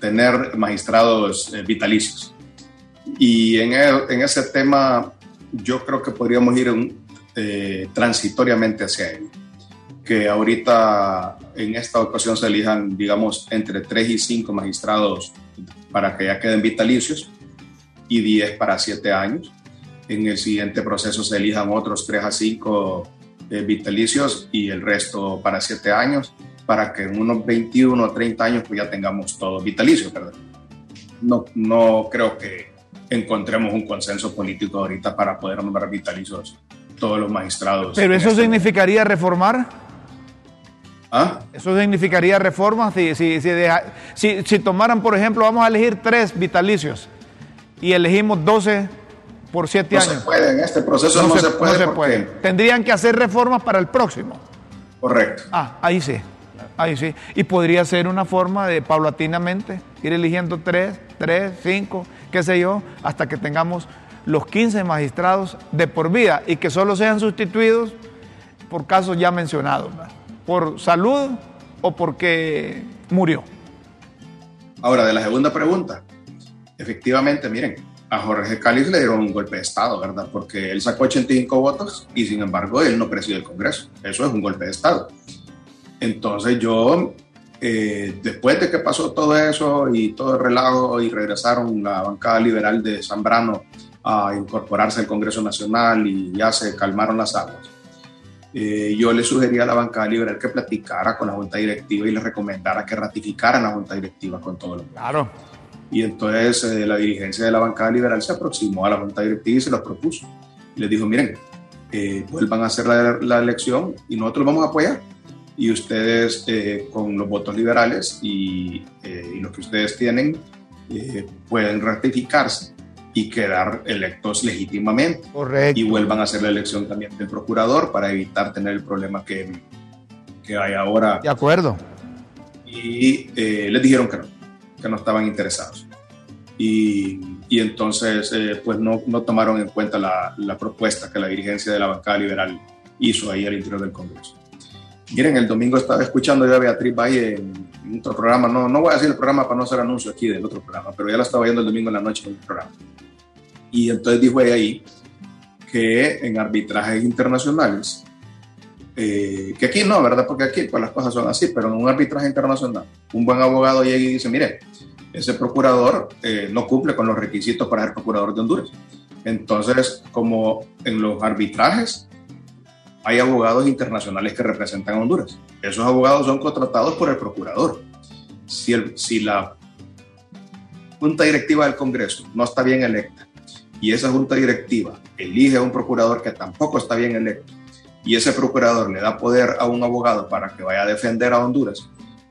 tener magistrados eh, vitalicios. Y en, el, en, ese tema yo creo que podríamos ir un, eh, transitoriamente hacia él que ahorita en esta ocasión se elijan, digamos, entre 3 y 5 magistrados para que ya queden vitalicios y 10 para 7 años. En el siguiente proceso se elijan otros 3 a 5 eh, vitalicios y el resto para 7 años, para que en unos 21 o 30 años pues ya tengamos todos vitalicios, ¿verdad? No, no creo que encontremos un consenso político ahorita para poder nombrar vitalicios todos los magistrados. ¿Pero eso este significaría reformar? ¿Ah? Eso significaría reformas si, si, si, si, tomaran, por ejemplo, vamos a elegir tres vitalicios y elegimos 12 por 7 años. No se puede, en este proceso no, se, puede. No se puede. Tendrían que hacer reformas para el próximo. Correcto. Ah, ahí sí. Ahí sí. Y podría ser una forma de paulatinamente ir eligiendo tres, tres, cinco, qué sé yo, hasta que tengamos los 15 magistrados de por vida y que solo sean sustituidos por casos ya mencionados por salud o porque murió. Ahora, de la segunda pregunta, efectivamente, miren, a Jorge Cáliz le dieron un golpe de Estado, ¿verdad? Porque él sacó 85 votos y sin embargo él no preside el Congreso. Eso es un golpe de Estado. Entonces yo, eh, después de que pasó todo eso y todo el relajo y regresaron la bancada liberal de Zambrano a incorporarse al Congreso Nacional y ya se calmaron las aguas, eh, yo le sugería a la bancada liberal que platicara con la junta directiva y le recomendara que ratificaran la junta directiva con todo lo Claro. Y entonces eh, la dirigencia de la bancada liberal se aproximó a la junta directiva y se los propuso. Y les dijo, miren, eh, vuelvan a hacer la, la, elección y nosotros vamos a apoyar. Y ustedes eh, con los votos liberales y, y los que ustedes tienen pueden ratificarse y quedar electos legítimamente. Correcto. Y vuelvan a hacer la elección también del procurador para evitar tener el problema que, que hay ahora. De acuerdo. Y eh, les dijeron que no, que no estaban interesados. Y, y entonces, eh, pues no, no, tomaron en cuenta la, la, propuesta que la dirigencia de la bancada liberal hizo ahí al interior del Congreso. Miren, el domingo estaba escuchando yo a Beatriz Valle en, en otro programa, no, no voy a decir el programa para no hacer anuncio aquí del otro programa, pero ya la estaba viendo el domingo en la noche en el programa. Y entonces dijo ahí que en arbitrajes internacionales, eh, que aquí no, ¿verdad? Porque aquí pues, las cosas son así, pero en un arbitraje internacional, un buen abogado llega y dice, mire, ese procurador eh, no cumple con los requisitos para ser procurador de Honduras. Entonces, como en los arbitrajes hay abogados internacionales que representan a Honduras, esos abogados son contratados por el procurador. Si, el, si la junta directiva del Congreso no está bien electa y esa junta directiva elige a un procurador que tampoco está bien electo y ese procurador le da poder a un abogado para que vaya a defender a Honduras,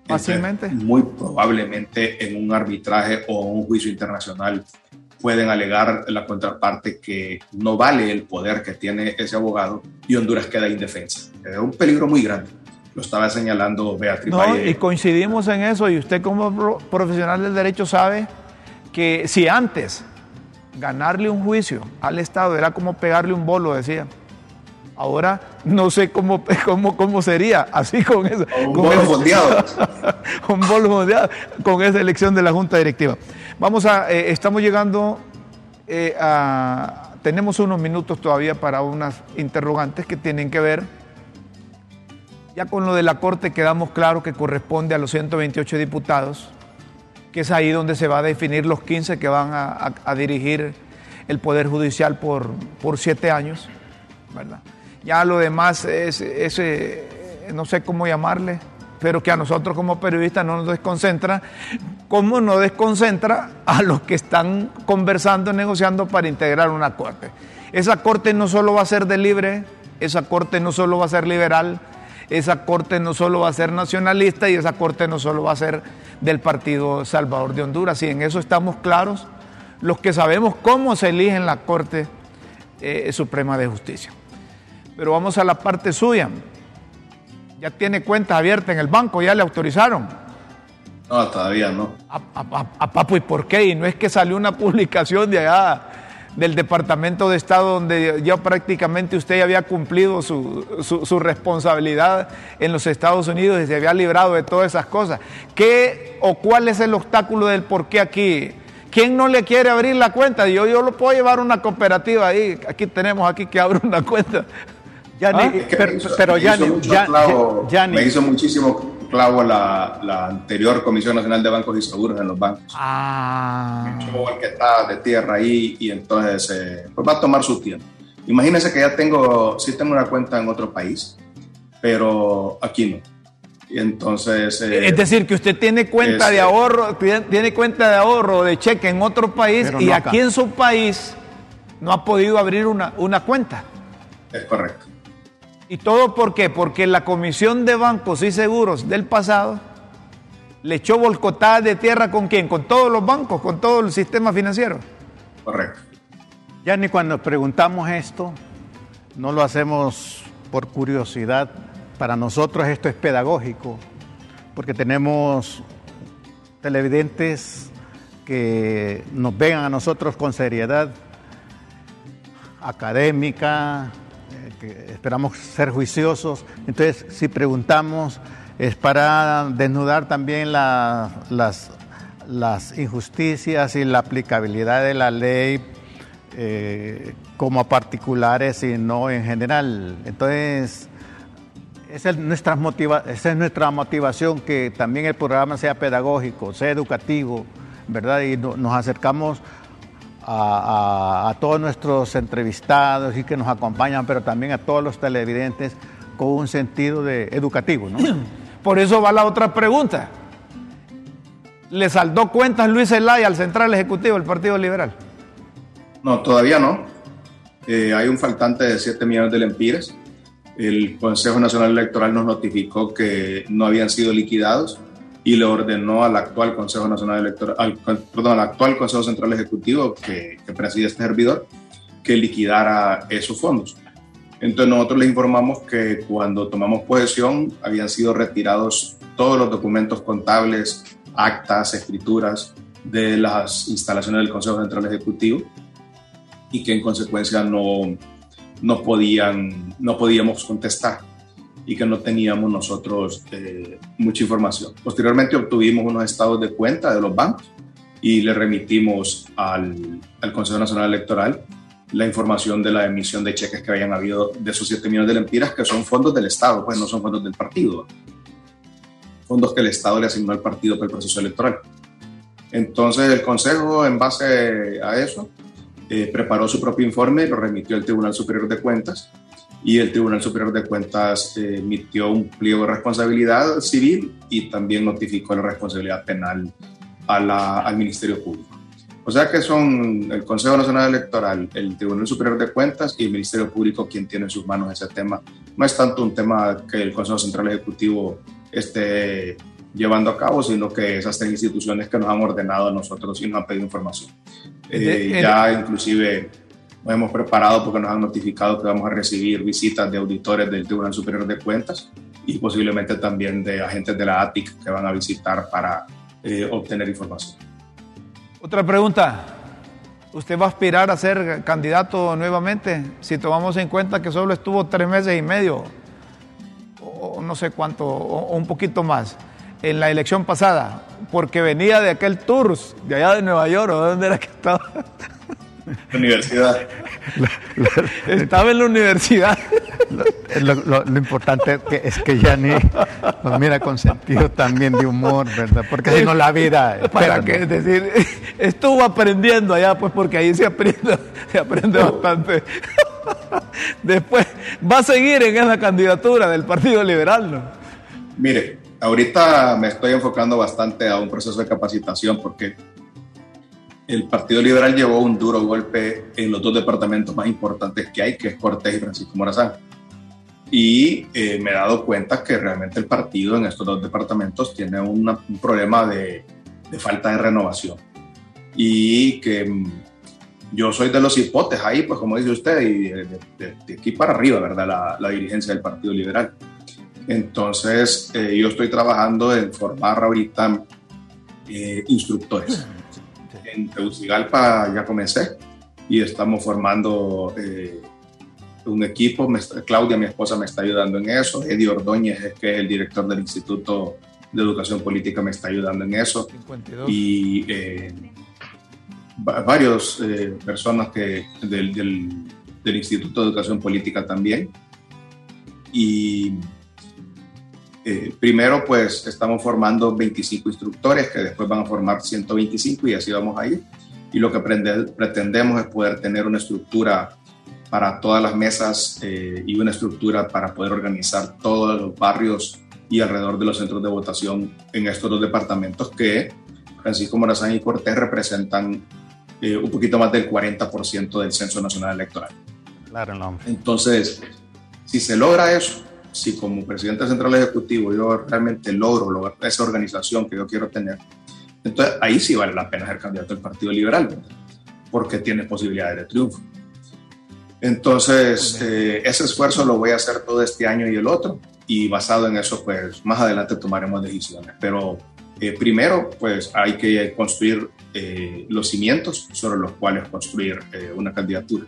fácilmente, muy probablemente en un arbitraje o un juicio internacional pueden alegar la contraparte que no vale el poder que tiene ese abogado y Honduras queda indefensa. Es un peligro muy grande. Lo estaba señalando Beatriz no, Valle. Y coincidimos en eso y usted como profesional del derecho sabe que si antes ganarle un juicio al Estado era como pegarle un bolo, decía. Ahora no sé cómo, cómo, cómo sería, así con eso. Un con bolo fondeado. un bolo fondeado con esa elección de la Junta Directiva. Vamos a, eh, estamos llegando eh, a, tenemos unos minutos todavía para unas interrogantes que tienen que ver, ya con lo de la Corte quedamos claro que corresponde a los 128 diputados que es ahí donde se va a definir los 15 que van a, dirigir el Poder Judicial por, por siete años, ¿verdad? Ya lo demás es, no sé cómo llamarle, pero que a nosotros como periodistas no nos desconcentra, como no desconcentra a los que están conversando, negociando para integrar una corte. Esa corte no solo va a ser de libre, esa corte no solo va a ser liberal, esa corte no solo va a ser nacionalista y esa corte no solo va a ser del Partido Salvador de Honduras. Y en eso estamos claros los que sabemos cómo se elige en la Corte eh, Suprema de Justicia. Pero vamos a la parte suya. Ya tiene cuenta abierta en el banco, ya le autorizaron. No, todavía no. A, a, Papo, ¿y por qué? Y no es que salió una publicación de allá del Departamento de Estado donde ya prácticamente usted había cumplido su, responsabilidad en los Estados Unidos y se había librado de todas esas cosas. ¿Qué o cuál es el obstáculo del por qué aquí? ¿Quién no le quiere abrir la cuenta? Yo, yo lo puedo llevar a una cooperativa ahí. Aquí tenemos aquí que abre una cuenta. Ya ¿Ah? pero, me hizo muchísimo clavo la, la, anterior Comisión Nacional de Bancos y Seguros en los bancos. Ah. el que está de tierra ahí y entonces eh, pues va a tomar su tiempo. Imagínense que ya tengo, sí tengo una cuenta en otro país, pero aquí no. Y entonces... Eh, es decir, que usted tiene cuenta de ahorro, tiene cuenta de ahorro de cheque en otro país y aquí en su país no ha podido abrir una, una cuenta. Es correcto. ¿Y todo por qué? Porque la Comisión de Bancos y Seguros del pasado le echó volcotadas de tierra con quién? Con todos los bancos, con todo el sistema financiero. Correcto. Ya ni cuando preguntamos esto, no lo hacemos por curiosidad. Para nosotros esto es pedagógico, porque tenemos televidentes que nos vean a nosotros con seriedad académica, esperamos ser juiciosos. Entonces, si preguntamos, es para desnudar también las, las injusticias y la aplicabilidad de la ley eh, como a particulares y no en general. Entonces, esa es nuestra motivación, que también el programa sea pedagógico, sea educativo, ¿verdad? Y nos acercamos a, todos nuestros entrevistados y que nos acompañan, pero también a todos los televidentes con un sentido de educativo. ¿no? Por eso va la otra pregunta. ¿Le saldó cuentas Luis Zelaya al Central Ejecutivo del Partido Liberal? No, todavía no. Eh, hay un faltante de 7 millones de lempiras. El Consejo Nacional Electoral nos notificó que no habían sido liquidados y le ordenó al actual Consejo Nacional Electoral, al, perdón, al actual Consejo Central Ejecutivo que, que preside este servidor, que liquidara esos fondos. Entonces nosotros le informamos que cuando tomamos posesión habían sido retirados todos los documentos contables, actas, escrituras de las instalaciones del Consejo Central Ejecutivo y que en consecuencia no, no, podían, no podíamos contestar y que no teníamos nosotros eh, mucha información. Posteriormente obtuvimos unos estados de cuenta de los bancos y le remitimos al, al Consejo Nacional Electoral la información de la emisión de cheques que habían habido de esos 7 millones de lempiras, que son fondos del Estado, pues no son fondos del partido. Fondos que el Estado le asignó al partido para el proceso electoral. Entonces el Consejo, en base a eso, eh, preparó su propio informe y lo remitió al Tribunal Superior de Cuentas y el Tribunal Superior de Cuentas eh, emitió un pliego de responsabilidad civil y también notificó la responsabilidad penal a la, al Ministerio Público. O sea que son el Consejo Nacional Electoral, el Tribunal Superior de Cuentas y el Ministerio Público quien tiene en sus manos ese tema. No es tanto un tema que el Consejo Central Ejecutivo esté llevando a cabo, sino que esas tres instituciones que nos han ordenado a nosotros y nos han pedido información. Eh, ya inclusive nos hemos preparado porque nos han notificado que vamos a recibir visitas de auditores del Tribunal Superior de Cuentas y posiblemente también de agentes de la ATIC que van a visitar para eh, obtener información. Otra pregunta. ¿Usted va a aspirar a ser candidato nuevamente si tomamos en cuenta que solo estuvo tres meses y medio, o no sé cuánto, o un poquito más, en la elección pasada? Porque venía de aquel tours de allá de Nueva York, ¿o dónde era que estaba? Universidad. Estaba en la universidad. Lo, importante es que, ya ni nos mira con sentido también de humor, ¿verdad? Porque si no la vida... ¿Para qué? Es decir, estuvo aprendiendo allá, pues porque ahí se aprende, se aprende bastante. Después, va a seguir en esa candidatura del Partido Liberal, ¿no? Mire, ahorita me estoy enfocando bastante a un proceso de capacitación porque el Partido Liberal llevó un duro golpe en los dos departamentos más importantes que hay, que es Cortés y Francisco Morazán. Y eh, me he dado cuenta que realmente el partido en estos dos departamentos tiene un problema de, falta de renovación. Y que mm, yo soy de los hipotes ahí, pues como dice usted, y de, aquí para arriba, ¿verdad? La, dirigencia del Partido Liberal. Entonces, eh, yo estoy trabajando en formar ahorita eh, instructores en Tegucigalpa ya comencé y estamos formando eh, un equipo. Claudia, mi esposa, me está ayudando en eso. Eddie Ordóñez, que es el director del Instituto de Educación Política, me está ayudando en eso. Y eh, varias eh, personas que, del, del, del Instituto de Educación Política también. Y eh, primero, pues estamos formando 25 instructores que después van a formar 125 y así vamos a ir. Y lo que pretendemos es poder tener una estructura para todas las mesas eh, y una estructura para poder organizar todos los barrios y alrededor de los centros de votación en estos dos departamentos que Francisco Morazán y Cortés representan eh, un poquito más del 40% del Censo Nacional Electoral. Claro, no. Entonces, si se logra eso, si como presidente central ejecutivo yo realmente logro lograr esa organización que yo quiero tener, entonces ahí sí vale la pena ser candidato del Partido Liberal, porque tiene posibilidades de triunfo. Entonces, eh, ese esfuerzo lo voy a hacer todo este año y el otro, y basado en eso, pues más adelante tomaremos decisiones. Pero eh, primero, pues hay que construir eh, los cimientos sobre los cuales construir una candidatura.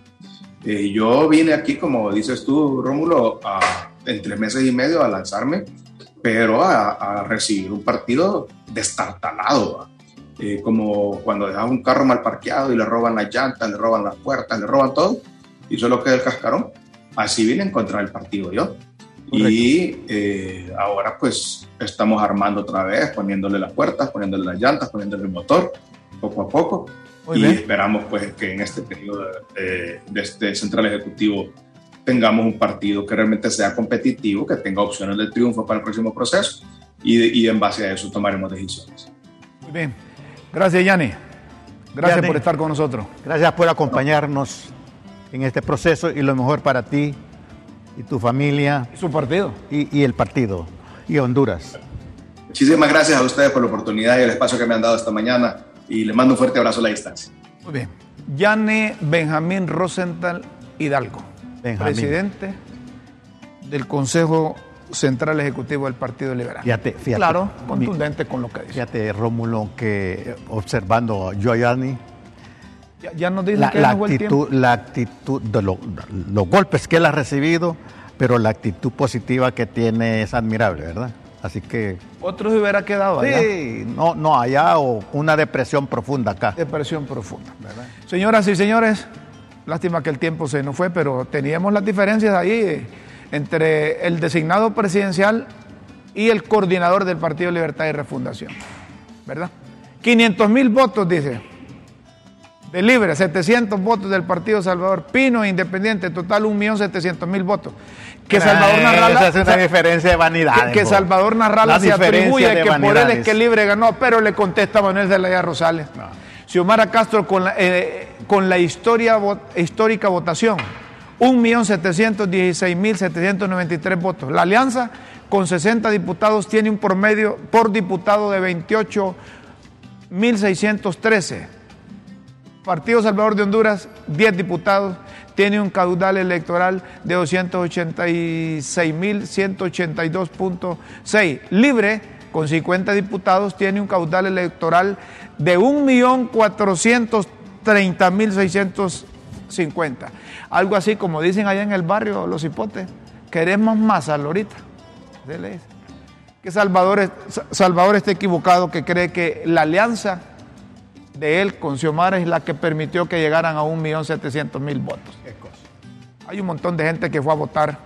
yo vine aquí, como dices tú, Rómulo, a en tres meses y medio a lanzarme, pero a, recibir un partido destartalado. Eh, como cuando dejas un carro mal parqueado y le roban las llantas, le roban las puertas, le roban todo, y solo queda el cascarón. Así vine a encontrar el partido yo. Y eh, ahora pues estamos armando otra vez, poniéndole las puertas, poniéndole las llantas, poniéndole el motor, poco a poco. y esperamos pues que en este periodo de, de este central ejecutivo tengamos un partido que realmente sea competitivo, que tenga opciones de triunfo para el próximo proceso y, en base a eso tomaremos decisiones. Muy bien. Gracias, Yanni. Gracias por estar con nosotros. Gracias por acompañarnos en este proceso y lo mejor para ti y tu familia. Y su partido. Y, el partido. Y Honduras. Muchísimas gracias a ustedes por la oportunidad y el espacio que me han dado esta mañana y les mando un fuerte abrazo a la distancia. Muy bien. Yanni Benjamín Rosenthal Hidalgo presidente del Consejo Central Ejecutivo del Partido Liberal. Fíjate, claro, contundente con lo que dice. Fíjate, Rómulo, que observando a Joayani, ya, ya, nos dice la, que la actitud, la actitud de los golpes que él ha recibido, pero la actitud positiva que tiene es admirable, ¿verdad? Así que. Otros hubiera quedado allá. Sí, no, no allá o una depresión profunda acá. Depresión profunda, ¿verdad? Señoras y señores, Lástima que el tiempo se nos fue, pero teníamos las diferencias ahí entre el designado presidencial y el coordinador del Partido Libertad y Refundación. ¿Verdad? 500 mil votos, dice. De libre, 700 votos del Partido Salvador Pino, independiente, total 1.700.000 votos. Que Salvador Narrala. es una diferencia de vanidad. Que, Salvador Narrala se atribuye que por él es que libre ganó, pero le contesta Manuel Zelaya Rosales. Xiomara Castro con la, eh, con la historia, histórica votación, 1.716.793 votos. La alianza con 60 diputados tiene un promedio por diputado de 28.613. Partido Salvador de Honduras, 10 diputados, tiene un caudal electoral de 286.182.6. Libre, con 50 diputados, tiene un caudal electoral de 1.430.650. Algo así como dicen allá en el barrio los hipotes, queremos más a Lorita. Que Salvador, Salvador está equivocado, que cree que la alianza de él con Xiomara es la que permitió que llegaran a 1.700.000 votos. Hay un montón de gente que fue a votar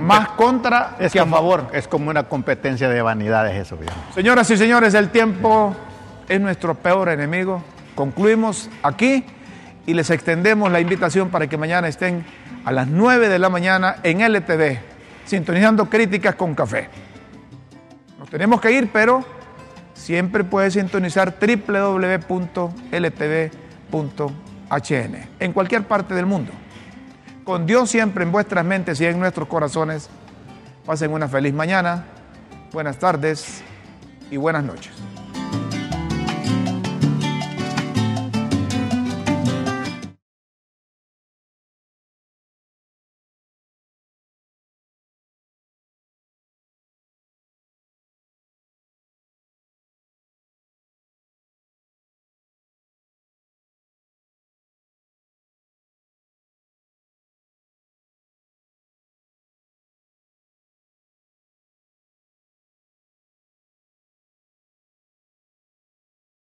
más contra es que a favor. Es como una competencia de vanidades eso. Señoras y señores, el tiempo es nuestro peor enemigo. Concluimos aquí y les extendemos la invitación para que mañana estén a las 9 de la mañana en LTV, sintonizando críticas con café. Nos tenemos que ir, pero siempre puede sintonizar www.ltv.hn en cualquier parte del mundo. Con Dios siempre en vuestras mentes y en nuestros corazones. Pasen una feliz mañana, buenas tardes y buenas noches.